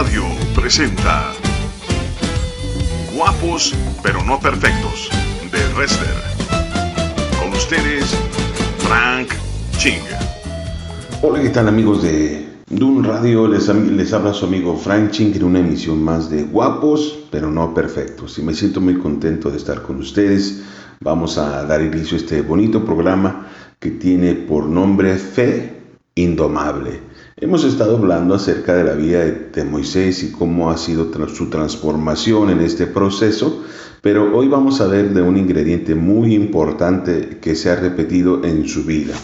Radio presenta Guapos pero no perfectos de Wrestler. Con ustedes, Frank Ching. Hola, ¿qué tal amigos de Dun Radio? Les, les habla su amigo Frank Ching en una emisión más de Guapos pero no perfectos. Y me siento muy contento de estar con ustedes. Vamos a dar inicio a este bonito programa que tiene por nombre Fe Indomable. Hemos estado hablando acerca de la vida de, Moisés y cómo ha sido su transformación en este proceso, pero hoy vamos a ver de un ingrediente muy importante que se ha repetido en su vida.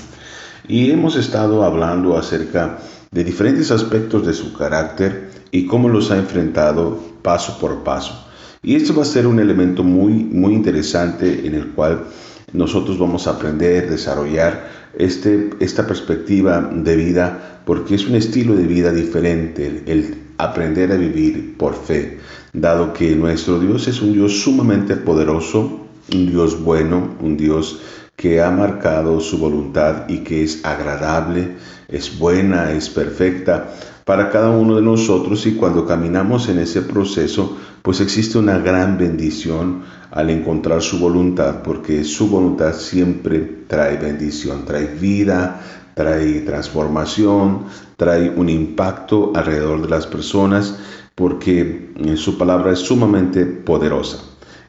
Y hemos estado hablando acerca de diferentes aspectos de su carácter y cómo los ha enfrentado paso por paso. Y esto va a ser un elemento muy, muy interesante en el cual nosotros vamos a aprender, desarrollar este, esta perspectiva de vida porque es un estilo de vida diferente, el aprender a vivir por fe, dado que nuestro Dios es un Dios sumamente poderoso, un Dios bueno, un Dios que ha marcado su voluntad y que es agradable, es buena, es perfecta para cada uno de nosotros y cuando caminamos en ese proceso, pues existe una gran bendición al encontrar su voluntad, porque su voluntad siempre trae bendición, trae vida, trae transformación, trae un impacto alrededor de las personas, porque eh, su palabra es sumamente poderosa.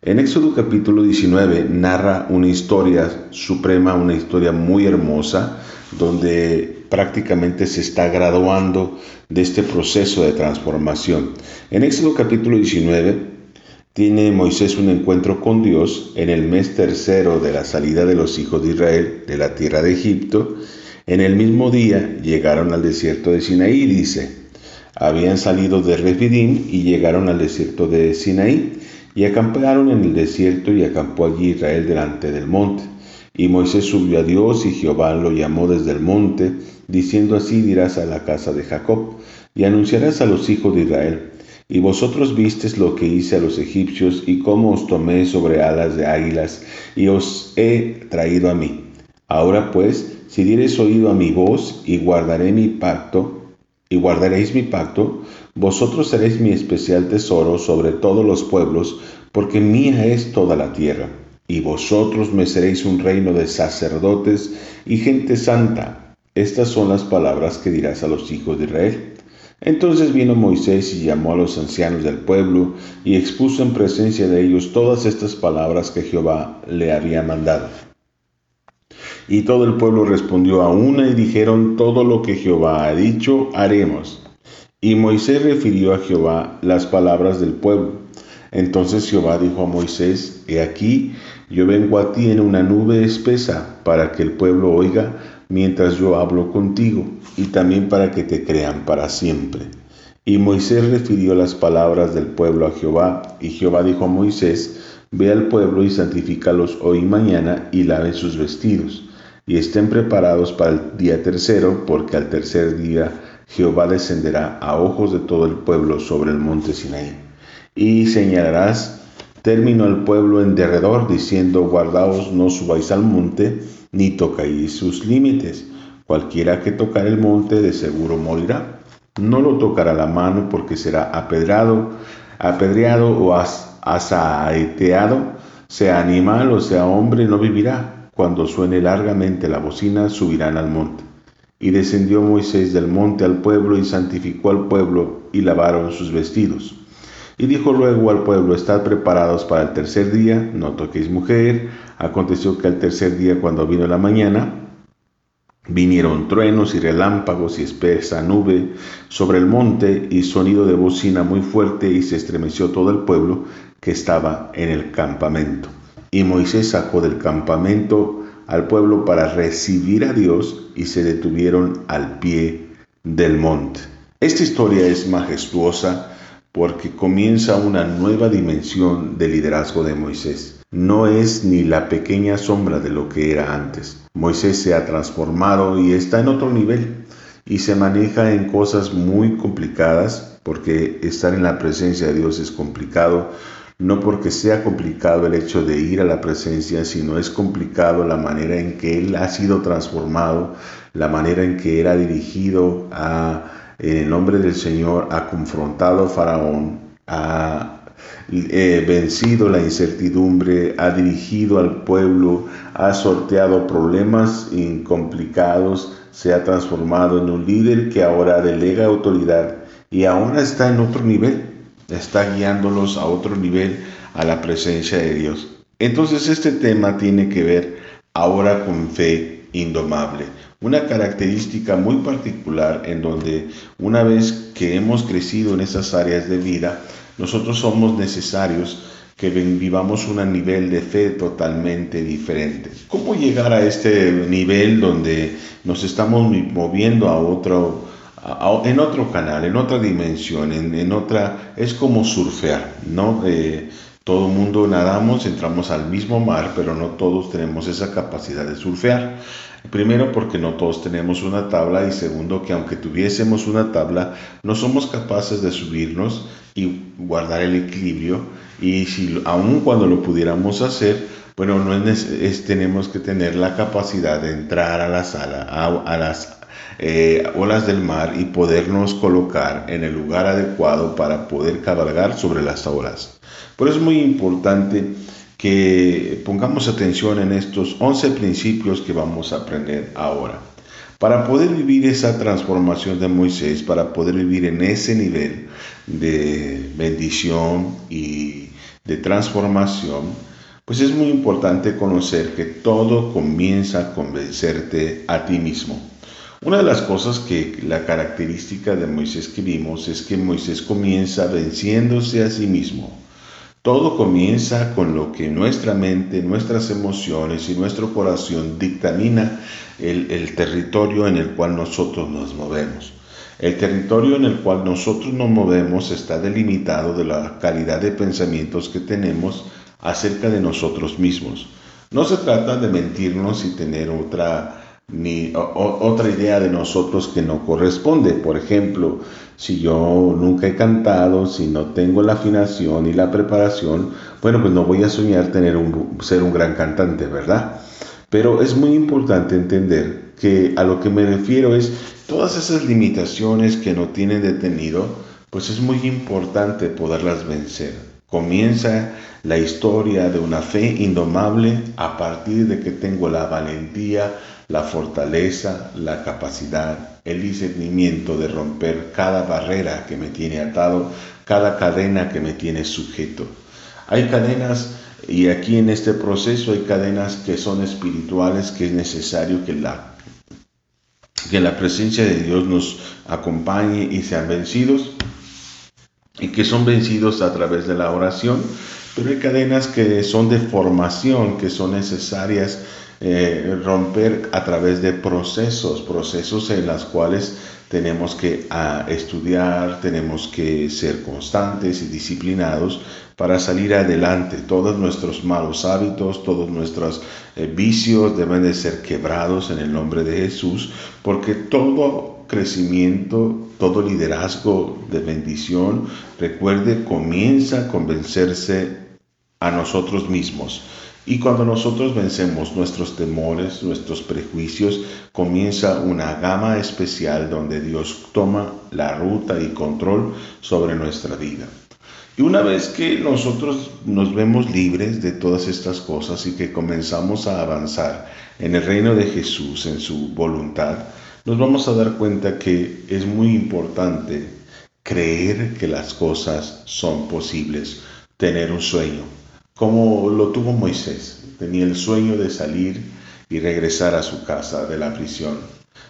En Éxodo capítulo 19 narra una historia suprema, una historia muy hermosa, donde prácticamente se está graduando de este proceso de transformación. En Éxodo capítulo 19 tiene Moisés un encuentro con Dios en el mes tercero de la salida de los hijos de Israel de la tierra de Egipto. En el mismo día llegaron al desierto de Sinaí, dice. Habían salido de Refidim y llegaron al desierto de Sinaí y acamparon en el desierto y acampó allí Israel delante del monte. Y Moisés subió a Dios y Jehová lo llamó desde el monte diciendo así dirás a la casa de Jacob, y anunciarás a los hijos de Israel, y vosotros vistes lo que hice a los egipcios, y cómo os tomé sobre alas de águilas, y os he traído a mí. Ahora pues, si diereis oído a mi voz, y guardaré mi pacto, y guardaréis mi pacto, vosotros seréis mi especial tesoro sobre todos los pueblos, porque mía es toda la tierra. Y vosotros me seréis un reino de sacerdotes y gente santa estas son las palabras que dirás a los hijos de Israel. Entonces vino Moisés y llamó a los ancianos del pueblo y expuso en presencia de ellos todas estas palabras que Jehová le había mandado. Y todo el pueblo respondió a una y dijeron, todo lo que Jehová ha dicho, haremos. Y Moisés refirió a Jehová las palabras del pueblo. Entonces Jehová dijo a Moisés, He aquí, yo vengo a ti en una nube espesa, para que el pueblo oiga mientras yo hablo contigo, y también para que te crean para siempre. Y Moisés refirió las palabras del pueblo a Jehová, y Jehová dijo a Moisés, Ve al pueblo y santifícalos hoy y mañana, y laven sus vestidos, y estén preparados para el día tercero, porque al tercer día Jehová descenderá a ojos de todo el pueblo sobre el monte Sinaí. Y señalarás término al pueblo en derredor, diciendo, Guardaos, no subáis al monte, ni tocáis sus límites. Cualquiera que tocar el monte de seguro morirá. No lo tocará la mano porque será apedrado, apedreado o asaeteado, sea animal o sea hombre, no vivirá. Cuando suene largamente la bocina, subirán al monte. Y descendió Moisés del monte al pueblo y santificó al pueblo y lavaron sus vestidos. Y dijo luego al pueblo, estad preparados para el tercer día, no toquéis mujer. Aconteció que al tercer día, cuando vino la mañana, vinieron truenos y relámpagos y espesa nube sobre el monte y sonido de bocina muy fuerte y se estremeció todo el pueblo que estaba en el campamento. Y Moisés sacó del campamento al pueblo para recibir a Dios y se detuvieron al pie del monte. Esta historia es majestuosa porque comienza una nueva dimensión del liderazgo de Moisés. No es ni la pequeña sombra de lo que era antes. Moisés se ha transformado y está en otro nivel y se maneja en cosas muy complicadas porque estar en la presencia de Dios es complicado, no porque sea complicado el hecho de ir a la presencia, sino es complicado la manera en que Él ha sido transformado, la manera en que Él ha dirigido a en el nombre del Señor ha confrontado a Faraón, ha eh, vencido la incertidumbre, ha dirigido al pueblo, ha sorteado problemas incomplicados, se ha transformado en un líder que ahora delega autoridad y ahora está en otro nivel, está guiándolos a otro nivel a la presencia de Dios. Entonces este tema tiene que ver ahora con fe indomable, una característica muy particular en donde una vez que hemos crecido en esas áreas de vida, nosotros somos necesarios que vivamos un nivel de fe totalmente diferente. ¿Cómo llegar a este nivel donde nos estamos moviendo a otro, en otro canal, en otra dimensión, en, otra, es como surfear, ¿no? Eh, todo mundo nadamos, entramos al mismo mar, pero no todos tenemos esa capacidad de surfear. Primero porque no todos tenemos una tabla y segundo que aunque tuviésemos una tabla no somos capaces de subirnos y guardar el equilibrio y si aun cuando lo pudiéramos hacer bueno no es, tenemos que tener la capacidad de entrar a la sala a, las eh, olas del mar y podernos colocar en el lugar adecuado para poder cabalgar sobre las olas. Por eso es muy importante que pongamos atención en estos 11 principios que vamos a aprender ahora. Para poder vivir esa transformación de Moisés, para poder vivir en ese nivel de bendición y de transformación, pues es muy importante conocer que todo comienza a convencerte a ti mismo. Una de las cosas que la característica de Moisés que vimos es que Moisés comienza venciéndose a sí mismo. Todo comienza con lo que nuestra mente, nuestras emociones y nuestro corazón dictamina el, el, territorio en el cual nosotros nos movemos. El territorio en el cual nosotros nos movemos está delimitado de la calidad de pensamientos que tenemos acerca de nosotros mismos. No se trata de mentirnos y tener otra ni otra idea de nosotros que no corresponde. Por ejemplo, si yo nunca he cantado, si no tengo la afinación y la preparación, bueno, pues no voy a soñar tener un, ser un gran cantante, ¿verdad? Pero es muy importante entender que a lo que me refiero es todas esas limitaciones que no tienen detenido, pues es muy importante poderlas vencer. Comienza la historia de una fe indomable a partir de que tengo la valentía, la fortaleza, la capacidad, el discernimiento de romper cada barrera que me tiene atado, cada cadena que me tiene sujeto. Hay cadenas y aquí en este proceso hay cadenas que son espirituales que es necesario que la que la presencia de Dios nos acompañe y sean vencidos y que son vencidos a través de la oración, pero hay cadenas que son de formación, que son necesarias eh, romper a través de procesos, procesos en los cuales tenemos que ah, estudiar, tenemos que ser constantes y disciplinados para salir adelante. Todos nuestros malos hábitos, todos nuestros eh, vicios deben de ser quebrados en el nombre de Jesús, porque todo crecimiento, todo liderazgo de bendición, recuerde, comienza a convencerse a nosotros mismos. Y cuando nosotros vencemos nuestros temores, nuestros prejuicios, comienza una gama especial donde Dios toma la ruta y control sobre nuestra vida. Y una vez que nosotros nos vemos libres de todas estas cosas y que comenzamos a avanzar en el reino de Jesús, en su voluntad, nos vamos a dar cuenta que es muy importante creer que las cosas son posibles, tener un sueño, como lo tuvo Moisés. Tenía el sueño de salir y regresar a su casa de la prisión.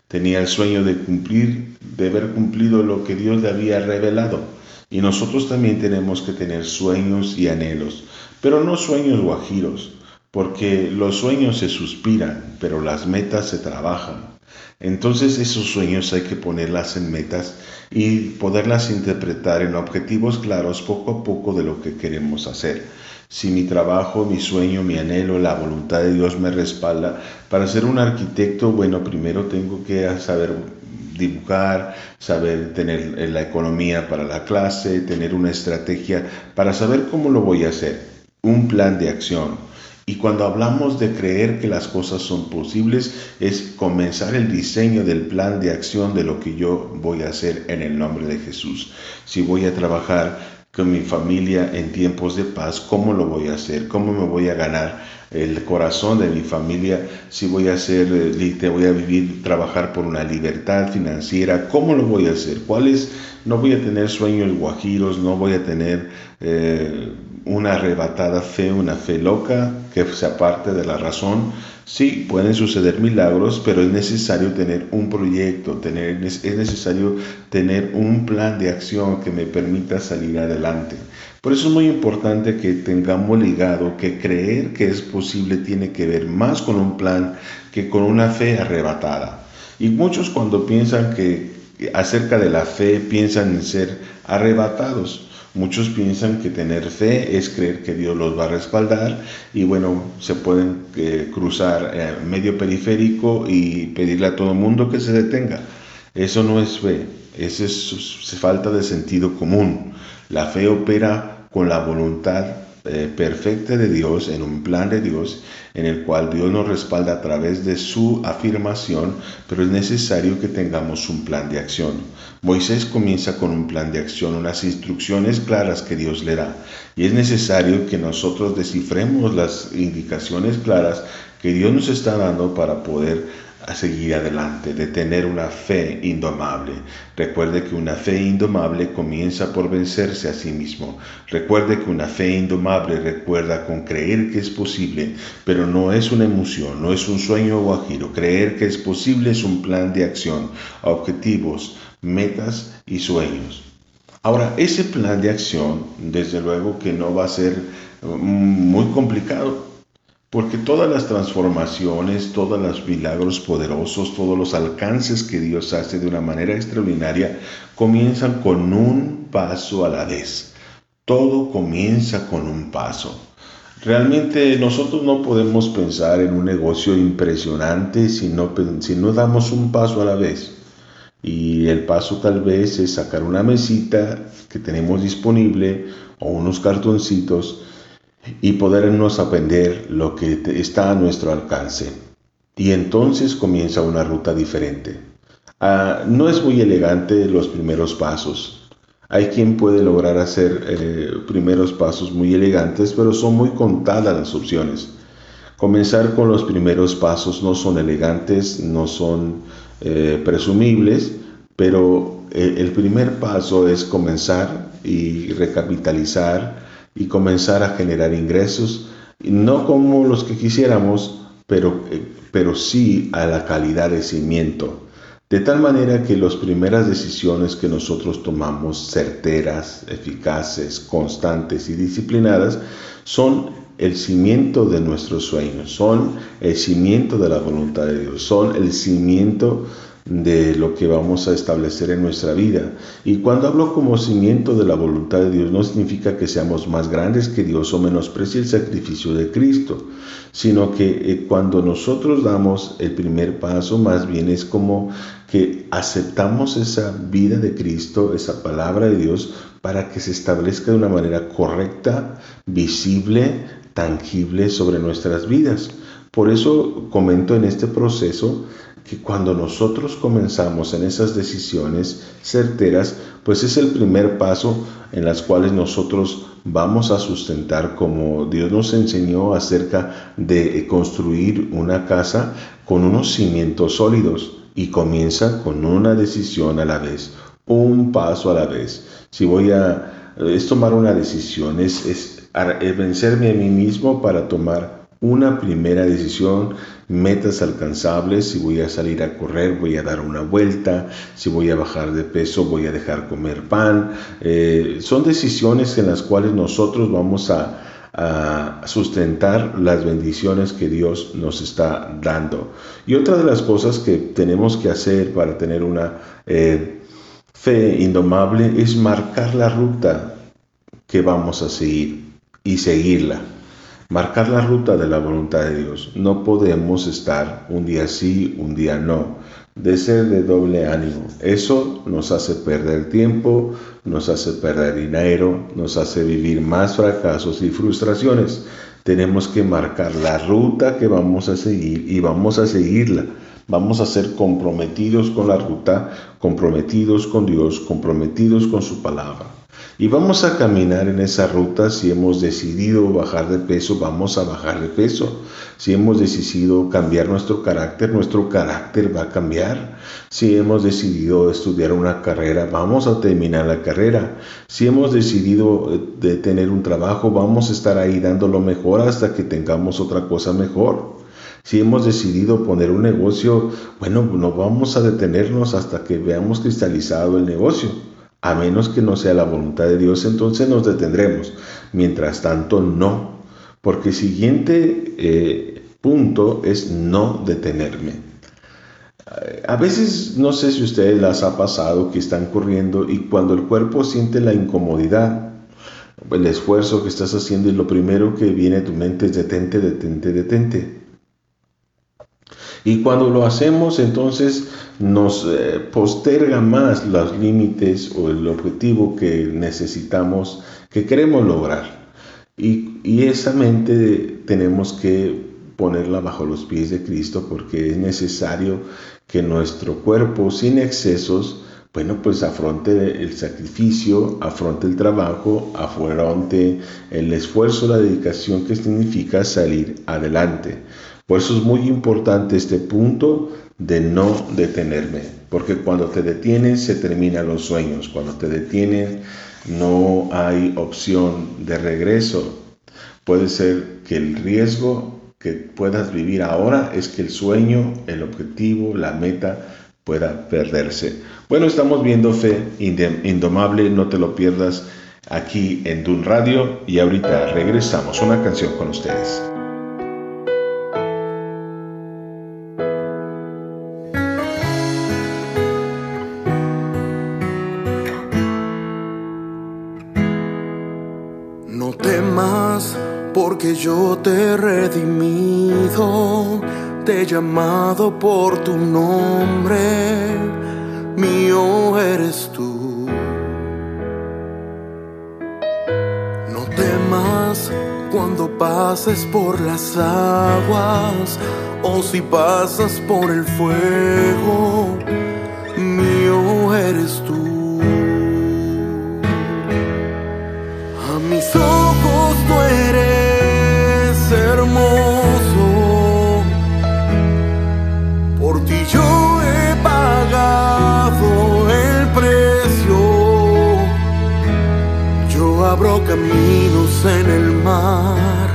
Tenía el sueño de cumplir, de haber cumplido lo que Dios le había revelado. Y nosotros también tenemos que tener sueños y anhelos, pero no sueños guajiros, porque los sueños se suspiran, pero las metas se trabajan. Entonces esos sueños hay que ponerlas en metas y poderlas interpretar en objetivos claros poco a poco de lo que queremos hacer. Si mi trabajo, mi sueño, mi anhelo, la voluntad de Dios me respalda, para ser un arquitecto, bueno, primero tengo que saber dibujar, saber tener la economía para la clase, tener una estrategia para saber cómo lo voy a hacer, un plan de acción. Y cuando hablamos de creer que las cosas son posibles, es comenzar el diseño del plan de acción de lo que yo voy a hacer en el nombre de Jesús. Si voy a trabajar con mi familia en tiempos de paz, ¿cómo lo voy a hacer? ¿Cómo me voy a ganar el corazón de mi familia? Si voy a hacer, eh, voy a vivir, trabajar por una libertad financiera, ¿cómo lo voy a hacer? ¿Cuáles? No voy a tener sueños guajiros, no voy a tener... Eh, una arrebatada fe, una fe loca que se aparte de la razón. Sí, pueden suceder milagros, pero es necesario tener un proyecto, tener, es necesario tener un plan de acción que me permita salir adelante. Por eso es muy importante que tengamos ligado que creer que es posible tiene que ver más con un plan que con una fe arrebatada. Y muchos cuando piensan que acerca de la fe piensan en ser arrebatados. Muchos piensan que tener fe es creer que Dios los va a respaldar y bueno, se pueden eh, cruzar eh, medio periférico y pedirle a todo el mundo que se detenga. Eso no es fe, eso es falta de sentido común. La fe opera con la voluntad eh, perfecta de Dios, en un plan de Dios, en el cual Dios nos respalda a través de su afirmación, pero es necesario que tengamos un plan de acción. Moisés comienza con un plan de acción, unas instrucciones claras que Dios le da, y es necesario que nosotros descifremos las indicaciones claras que Dios nos está dando para poder a seguir adelante, de tener una fe indomable. Recuerde que una fe indomable comienza por vencerse a sí mismo. Recuerde que una fe indomable recuerda con creer que es posible, pero no es una emoción, no es un sueño guajiro. Creer que es posible es un plan de acción, objetivos, metas y sueños. Ahora, ese plan de acción, desde luego que no va a ser mm, muy complicado, porque todas las transformaciones, todos los milagros poderosos, todos los alcances que Dios hace de una manera extraordinaria, comienzan con un paso a la vez. Todo comienza con un paso. Realmente nosotros no podemos pensar en un negocio impresionante si no, si no damos un paso a la vez. Y el paso tal vez es sacar una mesita que tenemos disponible o unos cartoncitos y podernos aprender lo que está a nuestro alcance. Y entonces comienza una ruta diferente. Ah, no es muy elegante los primeros pasos. Hay quien puede lograr hacer eh, primeros pasos muy elegantes, pero son muy contadas las opciones. Comenzar con los primeros pasos no son elegantes, no son eh, presumibles, pero eh, el primer paso es comenzar y recapitalizar y comenzar a generar ingresos, no como los que quisiéramos, pero, eh, pero sí a la calidad de cimiento. De tal manera que las primeras decisiones que nosotros tomamos, certeras, eficaces, constantes y disciplinadas, son el cimiento de nuestros sueños, son el cimiento de la voluntad de Dios, son el cimiento de lo que vamos a establecer en nuestra vida. Y cuando hablo como cimiento de la voluntad de Dios, no significa que seamos más grandes que Dios o menosprecie el sacrificio de Cristo, sino que eh, cuando nosotros damos el primer paso, más bien es como que aceptamos esa vida de Cristo, esa palabra de Dios, para que se establezca de una manera correcta, visible, tangible sobre nuestras vidas. Por eso comento en este proceso que cuando nosotros comenzamos en esas decisiones certeras, pues es el primer paso en las cuales nosotros vamos a sustentar como Dios nos enseñó acerca de construir una casa con unos cimientos sólidos y comienza con una decisión a la vez, un paso a la vez. Si voy a, es tomar una decisión, es, es, vencerme a mí mismo para tomar una primera decisión, metas alcanzables, si voy a salir a correr, voy a dar una vuelta, si voy a bajar de peso, voy a dejar comer pan. Eh, son decisiones en las cuales nosotros vamos a, sustentar las bendiciones que Dios nos está dando. Y otra de las cosas que tenemos que hacer para tener una eh, fe indomable es marcar la ruta que vamos a seguir y seguirla marcar la ruta de la voluntad de Dios. No podemos estar un día sí, un día no, de ser de doble ánimo. Eso nos hace perder tiempo, nos hace perder dinero, nos hace vivir más fracasos y frustraciones. tenemos que marcar la ruta que vamos a seguir y vamos a seguirla. Vamos a ser comprometidos con la ruta, comprometidos con Dios, comprometidos con su palabra. Y vamos a caminar en esa ruta. Si hemos decidido bajar de peso, vamos a bajar de peso. Si hemos decidido cambiar nuestro carácter, nuestro carácter va a cambiar. Si hemos decidido estudiar una carrera, vamos a terminar la carrera. Si hemos decidido eh, de tener un trabajo, vamos a estar ahí dando lo mejor hasta que tengamos otra cosa mejor. Si hemos decidido poner un negocio, bueno, no vamos a detenernos hasta que veamos cristalizado el negocio. A menos que no sea la voluntad de Dios, entonces nos detendremos. Mientras tanto, no. Porque siguiente eh, punto es no detenerme. A veces no sé si ustedes las ha pasado que están corriendo y cuando el cuerpo siente la incomodidad, el esfuerzo que estás haciendo y lo primero que viene a tu mente es detente, detente, detente. Y cuando lo hacemos, entonces nos eh, posterga más los límites o el objetivo que necesitamos, que queremos lograr. Y, y esa mente tenemos que ponerla bajo los pies de Cristo porque es necesario que nuestro cuerpo sin excesos, bueno, pues afronte el sacrificio, afronte el trabajo, afronte el esfuerzo, la dedicación que significa salir adelante. Por eso es muy importante este punto de no detenerme, porque cuando te detienes se terminan los sueños, cuando te detienes no hay opción de regreso. Puede ser que el riesgo que puedas vivir ahora es que el sueño, el objetivo, la meta pueda perderse. Bueno, estamos viendo Fe Indomable, no te lo pierdas aquí en Dun Radio y ahorita regresamos una canción con ustedes. Te he redimido, te he llamado por tu nombre, mío eres tú. No temas cuando pases por las aguas o si pasas por el fuego, mío eres tú. A mis ojos tú eres abro caminos en el mar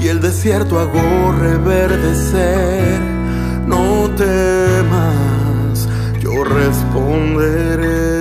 y el desierto hago reverdecer. No temas, yo responderé.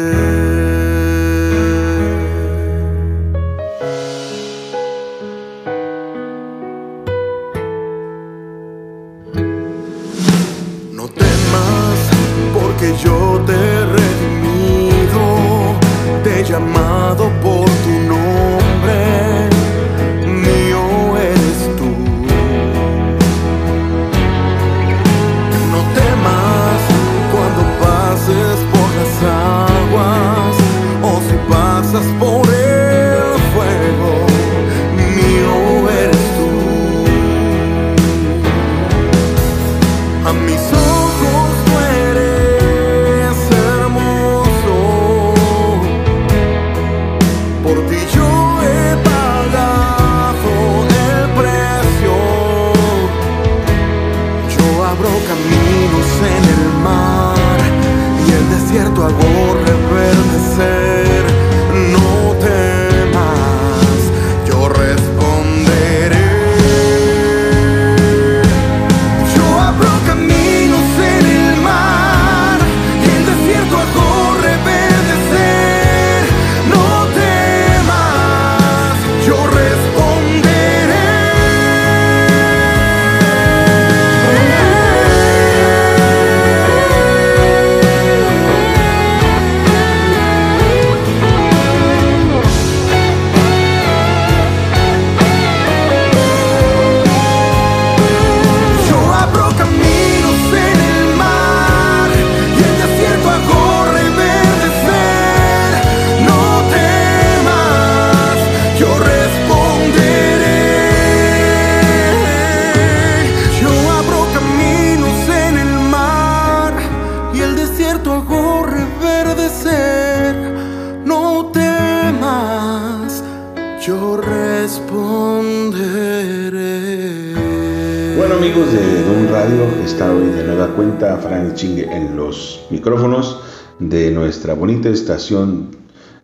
Nuestra bonita estación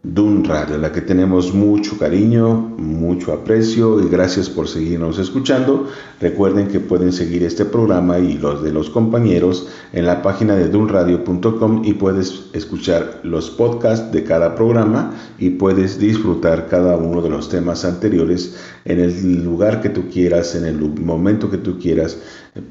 Dun Radio, la que tenemos mucho cariño, mucho aprecio y gracias por seguirnos escuchando. Recuerden que pueden seguir este programa y los de los compañeros en la página de dunradio.com y puedes escuchar los podcasts de cada programa y puedes disfrutar cada uno de los temas anteriores en el lugar que tú quieras, en el momento que tú quieras,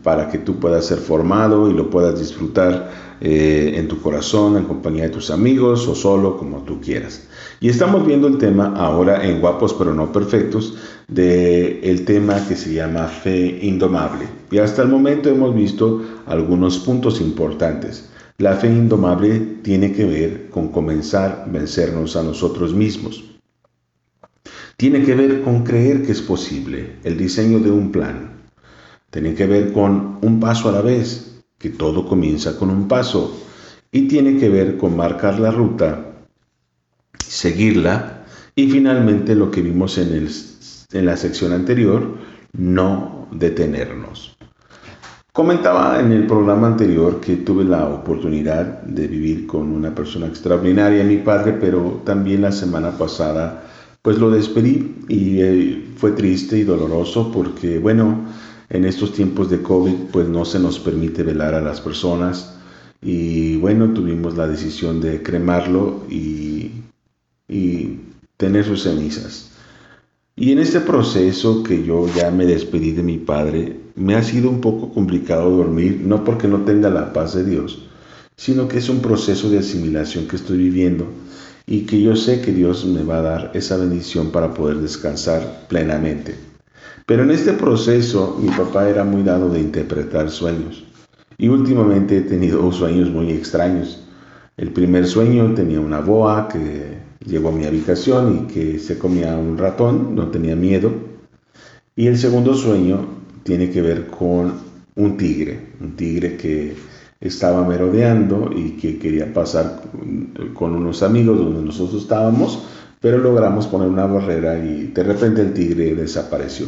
para que tú puedas ser formado y lo puedas disfrutar eh, en tu corazón, en compañía de tus amigos o solo, como tú quieras. Y estamos viendo el tema ahora en Guapos pero no perfectos, de el tema que se llama fe indomable. Y hasta el momento hemos visto algunos puntos importantes. La fe indomable tiene que ver con comenzar a vencernos a nosotros mismos. Tiene que ver con creer que es posible, el diseño de un plan. Tiene que ver con un paso a la vez, que todo comienza con un paso y tiene que ver con marcar la ruta, seguirla y finalmente lo que vimos en, el, en la sección anterior, no detenernos. Comentaba en el programa anterior que tuve la oportunidad de vivir con una persona extraordinaria, mi padre, pero también la semana pasada pues lo despedí y eh, fue triste y doloroso porque bueno, en estos tiempos de COVID pues no se nos permite velar a las personas y bueno, tuvimos la decisión de cremarlo y, y tener sus cenizas. Y en este proceso que yo ya me despedí de mi padre, me ha sido un poco complicado dormir, no porque no tenga la paz de Dios, sino que es un proceso de asimilación que estoy viviendo y que yo sé que Dios me va a dar esa bendición para poder descansar plenamente. Pero en este proceso mi papá era muy dado de interpretar sueños y últimamente he tenido sueños muy extraños. El primer sueño tenía una boa que llegó a mi habitación y que se comía un ratón, no tenía miedo. Y el segundo sueño tiene que ver con un tigre, un tigre que estaba merodeando y que quería pasar con unos amigos donde nosotros estábamos, pero logramos poner una barrera y de repente el tigre desapareció.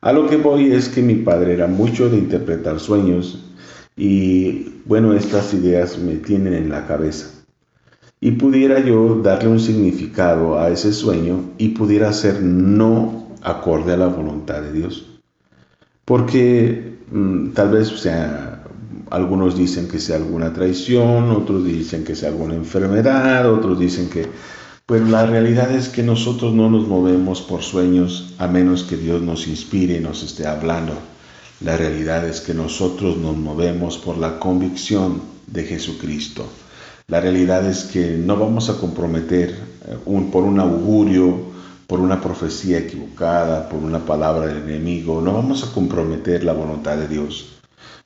A lo que voy es que mi padre era mucho de interpretar sueños y bueno, estas ideas me tienen en la cabeza. Y pudiera yo darle un significado a ese sueño y pudiera ser no acorde a la voluntad de Dios. Porque mm, tal vez sea, algunos dicen que sea alguna traición, otros dicen que sea alguna enfermedad, otros dicen que pues la realidad es que nosotros no nos movemos por sueños a menos que Dios nos inspire y nos esté hablando. La realidad es que nosotros nos movemos por la convicción de Jesucristo. La realidad es que no vamos a comprometer eh, por un augurio, por una profecía equivocada, por una palabra del enemigo, no vamos a comprometer la voluntad de Dios.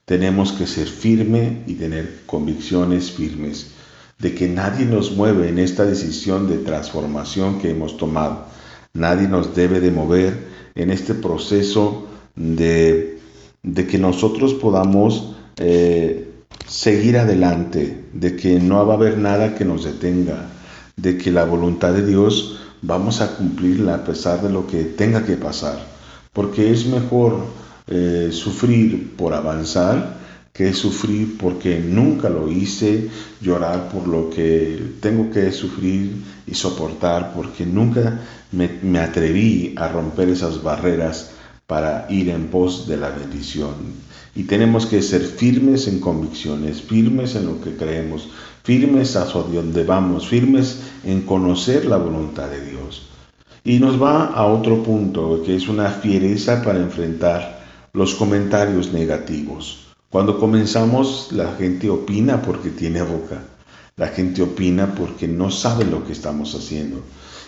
Tenemos que ser firme y tener convicciones firmes de que nadie nos mueve en esta decisión de transformación que hemos tomado. Nadie nos debe de mover en este proceso de, de que nosotros podamos eh, seguir adelante, de que no va a haber nada que nos detenga, de que la voluntad de Dios vamos a cumplirla a pesar de lo que tenga que pasar, porque es mejor eh, sufrir por avanzar que sufrir porque nunca lo hice, llorar por lo que tengo que sufrir y soportar porque nunca me, atreví a romper esas barreras para ir en pos de la bendición. Y tenemos que ser firmes en convicciones, firmes en lo que creemos, firmes hacia donde vamos, firmes en conocer la voluntad de Dios. Y nos va a otro punto, que es una fiereza para enfrentar los comentarios negativos. Cuando comenzamos, la gente opina porque tiene boca. La gente opina porque no sabe lo que estamos haciendo.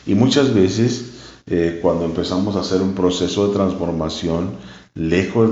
Y muchas veces, eh, cuando empezamos a hacer un proceso de transformación, lejos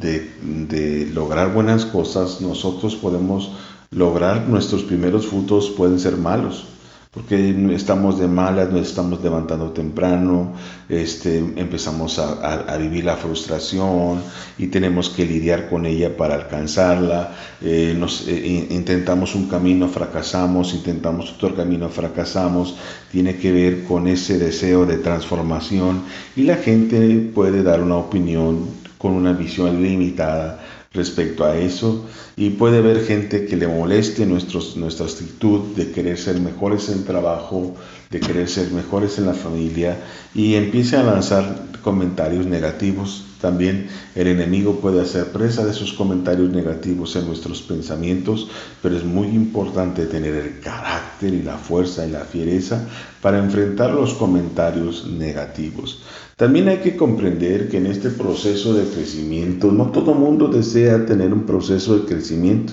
de, de lograr buenas cosas, nosotros podemos lograr nuestros primeros frutos, pueden ser malos porque estamos de malas, nos estamos levantando temprano, este, empezamos a, vivir la frustración y tenemos que lidiar con ella para alcanzarla. Eh, nos, eh, intentamos un camino, fracasamos, intentamos otro camino, fracasamos. Tiene que ver con ese deseo de transformación y la gente puede dar una opinión con una visión limitada respecto a eso y puede haber gente que le moleste nuestros, nuestra actitud de querer ser mejores en el trabajo, de querer ser mejores en la familia y empiece a lanzar comentarios negativos. También el enemigo puede hacer presa de esos comentarios negativos en nuestros pensamientos, pero es muy importante tener el carácter y la fuerza y la fiereza para enfrentar los comentarios negativos. También hay que comprender que en este proceso de crecimiento no todo mundo desea tener un proceso de crecimiento,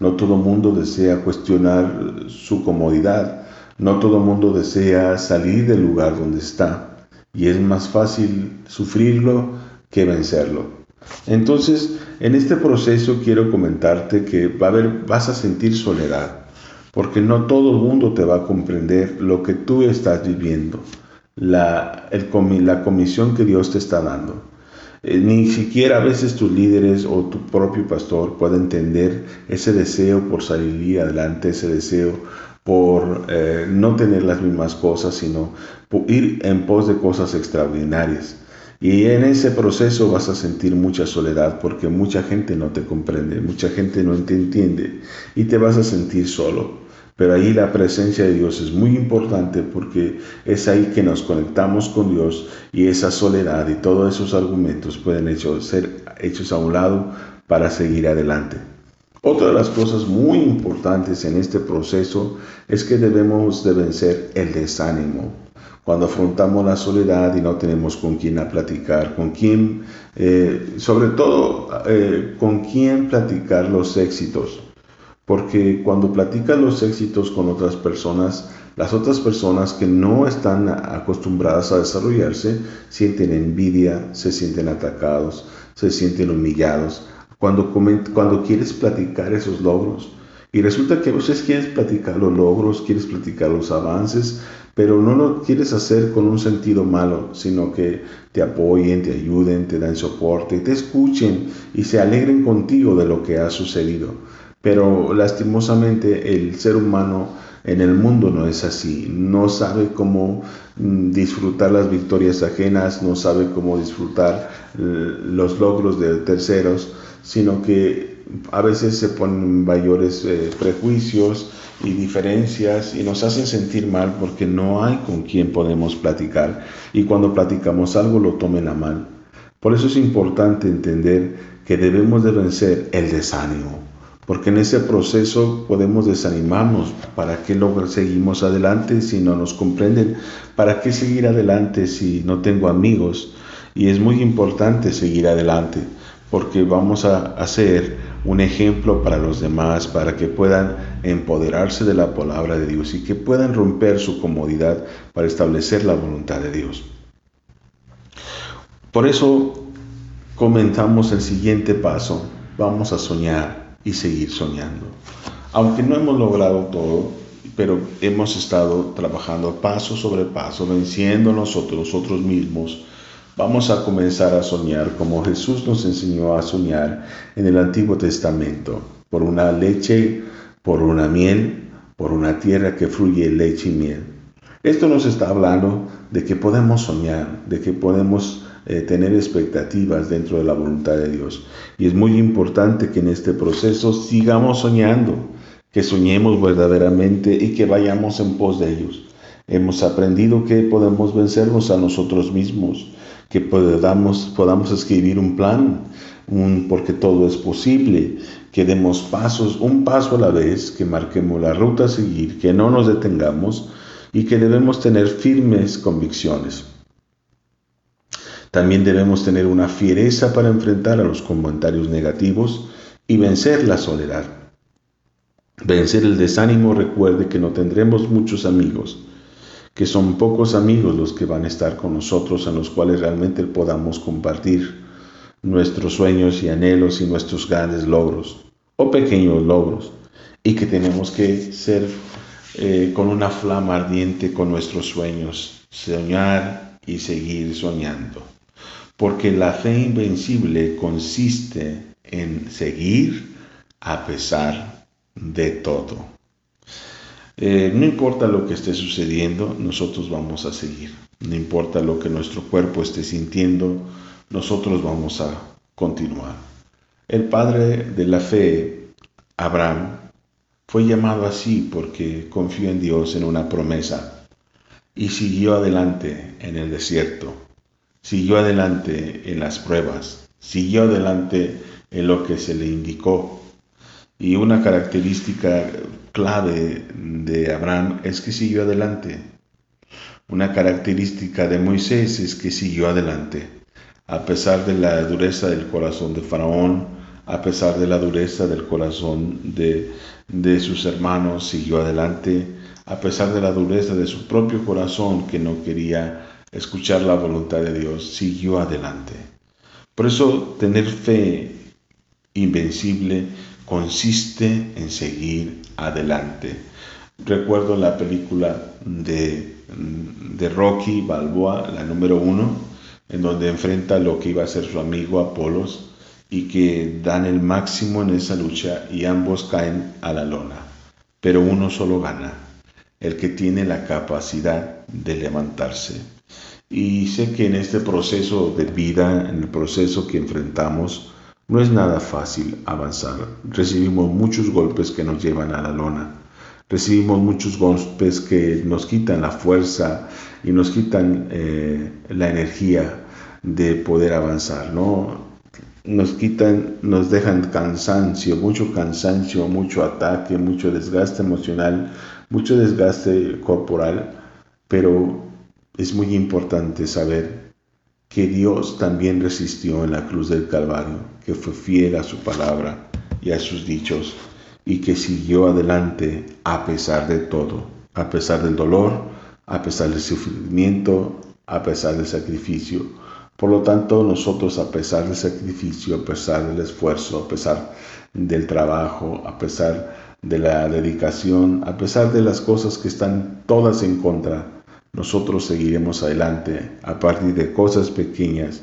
no todo mundo desea cuestionar su comodidad, no todo mundo desea salir del lugar donde está. Y es más fácil sufrirlo que vencerlo. Entonces, en este proceso quiero comentarte que va a haber, vas a sentir soledad, porque no todo el mundo te va a comprender lo que tú estás viviendo la, el, la comisión que Dios te está dando. Eh, ni siquiera a veces tus líderes o tu propio pastor puede entender ese deseo por salir adelante, ese deseo por eh, no tener las mismas cosas, sino ir en pos de cosas extraordinarias. Y en ese proceso vas a sentir mucha soledad porque mucha gente no te comprende, mucha gente no te entiende y te vas a sentir solo. Pero ahí la presencia de Dios es muy importante porque es ahí que nos conectamos con Dios y esa soledad y todos esos argumentos pueden ser hechos a un lado para seguir adelante. Otra de las cosas muy importantes en este proceso es que debemos de vencer el desánimo. Cuando afrontamos la soledad y no tenemos con quién platicar, con quién, eh, sobre todo eh, con quién platicar los éxitos porque cuando platicas los éxitos con otras personas, las otras personas que no están acostumbradas a desarrollarse sienten envidia, se sienten atacados, se sienten humillados. Cuando, cuando quieres platicar esos logros, y resulta que a veces quieres platicar los logros, quieres platicar los avances, pero no lo quieres hacer con un sentido malo, sino que te apoyen, te ayuden, te dan soporte, te escuchen y se alegren contigo de lo que ha sucedido. Pero lastimosamente el ser humano en el mundo no es así, no sabe cómo mm, disfrutar las victorias ajenas, no sabe cómo disfrutar los logros de terceros, sino que a veces se ponen mayores eh, prejuicios y diferencias y nos hacen sentir mal porque no hay con quien podemos platicar y cuando platicamos algo lo tomen a mal. Por eso es importante entender que debemos de vencer el desánimo porque en ese proceso podemos desanimarnos. ¿Para qué lo seguimos adelante si no nos comprenden? ¿Para qué seguir adelante si no tengo amigos? Y es muy importante seguir adelante porque vamos a hacer un ejemplo para los demás, para que puedan empoderarse de la palabra de Dios y que puedan romper su comodidad para establecer la voluntad de Dios. Por eso comenzamos el siguiente paso. Vamos a soñar y seguir soñando. Aunque no hemos logrado todo, pero hemos estado trabajando paso sobre paso, venciendo nosotros, nosotros mismos, vamos a comenzar a soñar como Jesús nos enseñó a soñar en el Antiguo Testamento, por una leche, por una miel, por una tierra que fluye leche y miel. Esto nos está hablando de que podemos soñar, de que podemos eh, tener expectativas dentro de la voluntad de Dios. Y es muy importante que en este proceso sigamos soñando, que soñemos verdaderamente y que vayamos en pos de ellos. Hemos aprendido que podemos vencernos a nosotros mismos, que podamos, podamos escribir un plan, un, porque todo es posible, que demos pasos, un paso a la vez, que marquemos la ruta a seguir, que no nos detengamos y que debemos tener firmes convicciones. También debemos tener una fiereza para enfrentar a los comentarios negativos y vencer la soledad. Vencer el desánimo recuerde que no tendremos muchos amigos, que son pocos amigos los que van a estar con nosotros, en los cuales realmente podamos compartir nuestros sueños y anhelos y nuestros grandes logros o pequeños logros, y que tenemos que ser eh, con una flama ardiente con nuestros sueños, soñar y seguir soñando porque la fe invencible consiste en seguir a pesar de todo. Eh, no importa lo que esté sucediendo, nosotros vamos a seguir. No importa lo que nuestro cuerpo esté sintiendo, nosotros vamos a continuar. El padre de la fe, Abraham, fue llamado así porque confió en Dios en una promesa y siguió adelante en el desierto, siguió adelante en las pruebas, siguió adelante en lo que se le indicó. Y una característica clave de Abraham es que siguió adelante. Una característica de Moisés es que siguió adelante. A pesar de la dureza del corazón de Faraón, a pesar de la dureza del corazón de, de sus hermanos, siguió adelante, a pesar de la dureza de su propio corazón que no quería escuchar la voluntad de Dios, siguió adelante. Por eso tener fe invencible consiste en seguir adelante. Recuerdo la película de, de Rocky Balboa, la número uno, en donde enfrenta lo que iba a ser su amigo Apolos, y que dan el máximo en esa lucha y ambos caen a la lona. Pero uno solo gana, el que tiene la capacidad de levantarse. Y sé que en este proceso de vida, en el proceso que enfrentamos, no es nada fácil avanzar. Recibimos muchos golpes que nos llevan a la lona. Recibimos muchos golpes que nos quitan la fuerza y nos quitan eh, la energía de poder avanzar, ¿no? nos quitan, nos dejan cansancio, mucho cansancio, mucho ataque, mucho desgaste emocional, mucho desgaste corporal, pero es muy importante saber que Dios también resistió en la cruz del Calvario, que fue fiel a su palabra y a sus dichos, y que siguió adelante a pesar de todo, a pesar del dolor, a pesar del sufrimiento, a pesar del sacrificio. Por lo tanto, nosotros a pesar del sacrificio, a pesar del esfuerzo, a pesar del trabajo, a pesar de la dedicación, a pesar de las cosas que están todas en contra, nosotros seguiremos adelante a partir de cosas pequeñas,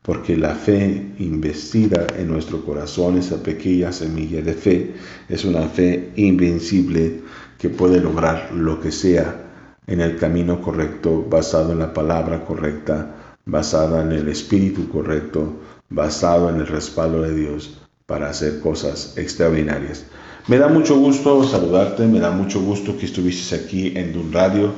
porque la fe investida en nuestro corazón, esa pequeña semilla de fe, es una fe invencible que puede lograr lo que sea en el camino correcto, basado en la palabra correcta, basada en el espíritu correcto, basado en el respaldo de Dios para hacer cosas extraordinarias. Me da mucho gusto saludarte, me da mucho gusto que estuvieses aquí en Dun Radio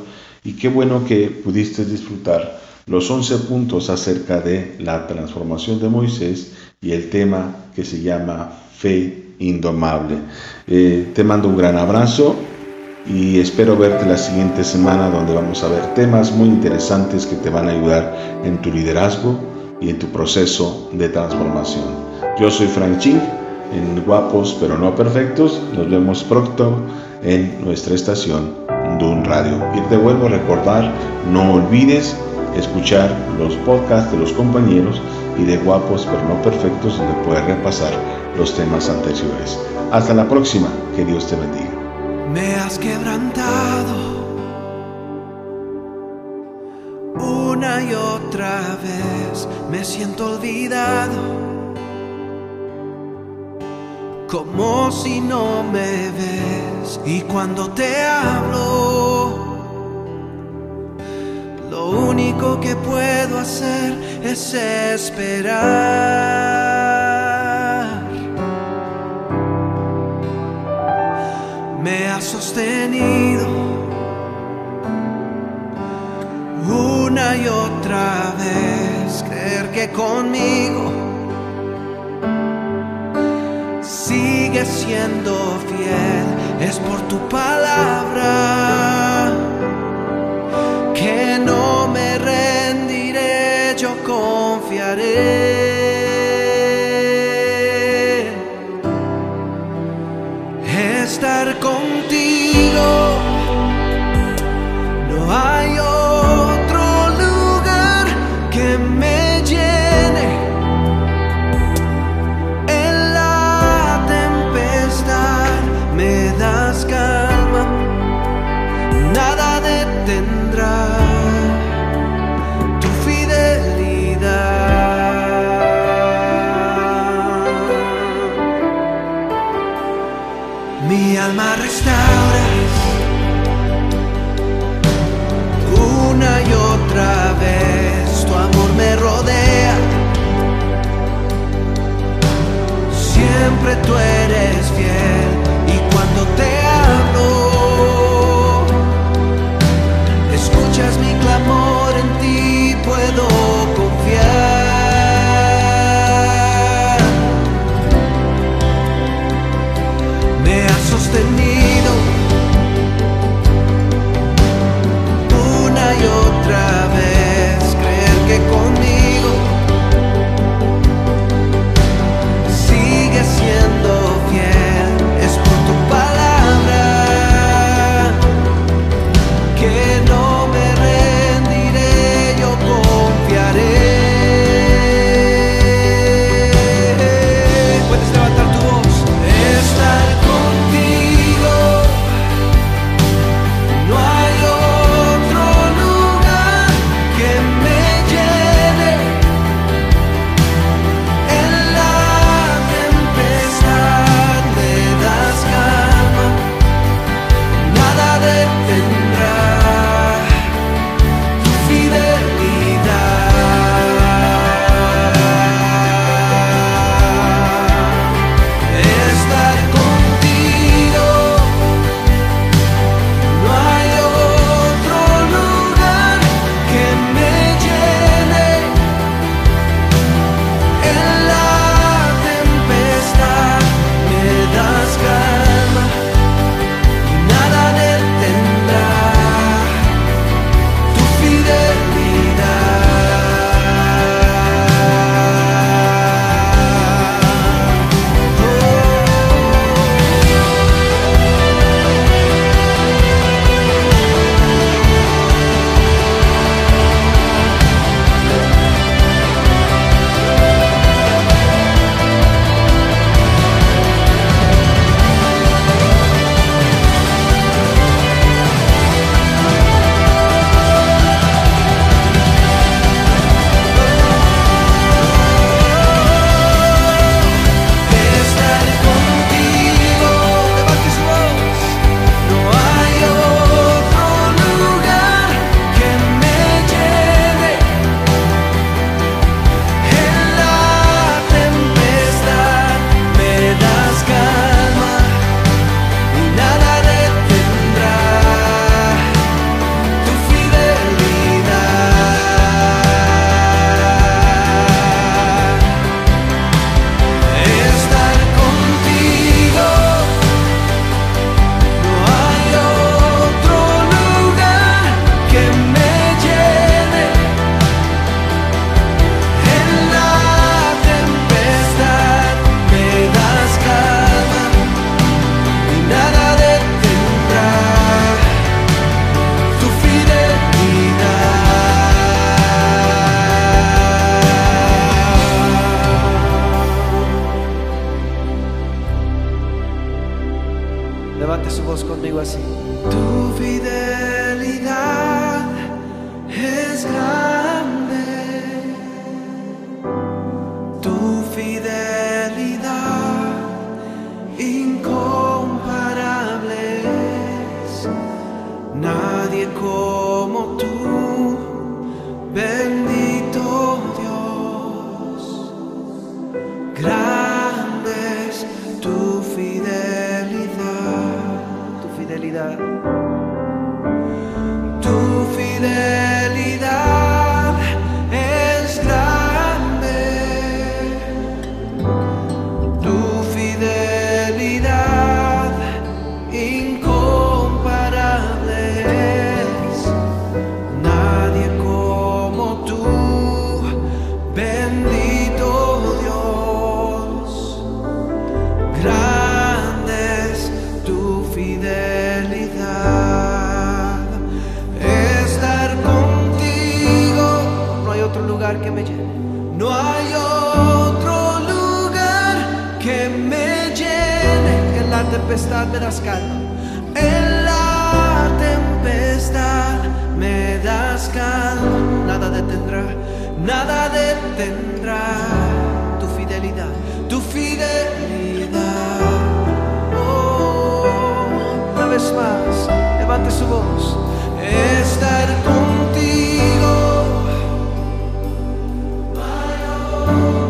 y qué bueno que pudiste disfrutar los 11 puntos acerca de la transformación de Moisés y el tema que se llama fe indomable. Eh, te mando un gran abrazo y espero verte la siguiente semana donde vamos a ver temas muy interesantes que te van a ayudar en tu liderazgo y en tu proceso de transformación. Yo soy Frank Ching en Guapos pero no perfectos. Nos vemos pronto en nuestra estación Dun Radio. Y te vuelvo a recordar, no olvides escuchar los podcasts de los compañeros y de Guapos pero no perfectos donde puedes repasar los temas anteriores. Hasta la próxima, que Dios te bendiga me has quebrantado una y otra vez, me siento olvidado, como si no me ves y cuando te hablo, lo único que puedo hacer es esperar. me ha sostenido una y otra vez. Creer que conmigo sigue siendo fiel es por tu palabra. Que no me rendiré, yo confiaré. estar contigo. comigo assim. No hay otro lugar que me llene en la tempestad me das calma. En la tempestad me das calma. Nada detendrá, nada detendrá tu fidelidad, tu fidelidad. Oh, una vez más, levante su voz. Estar con Thank you.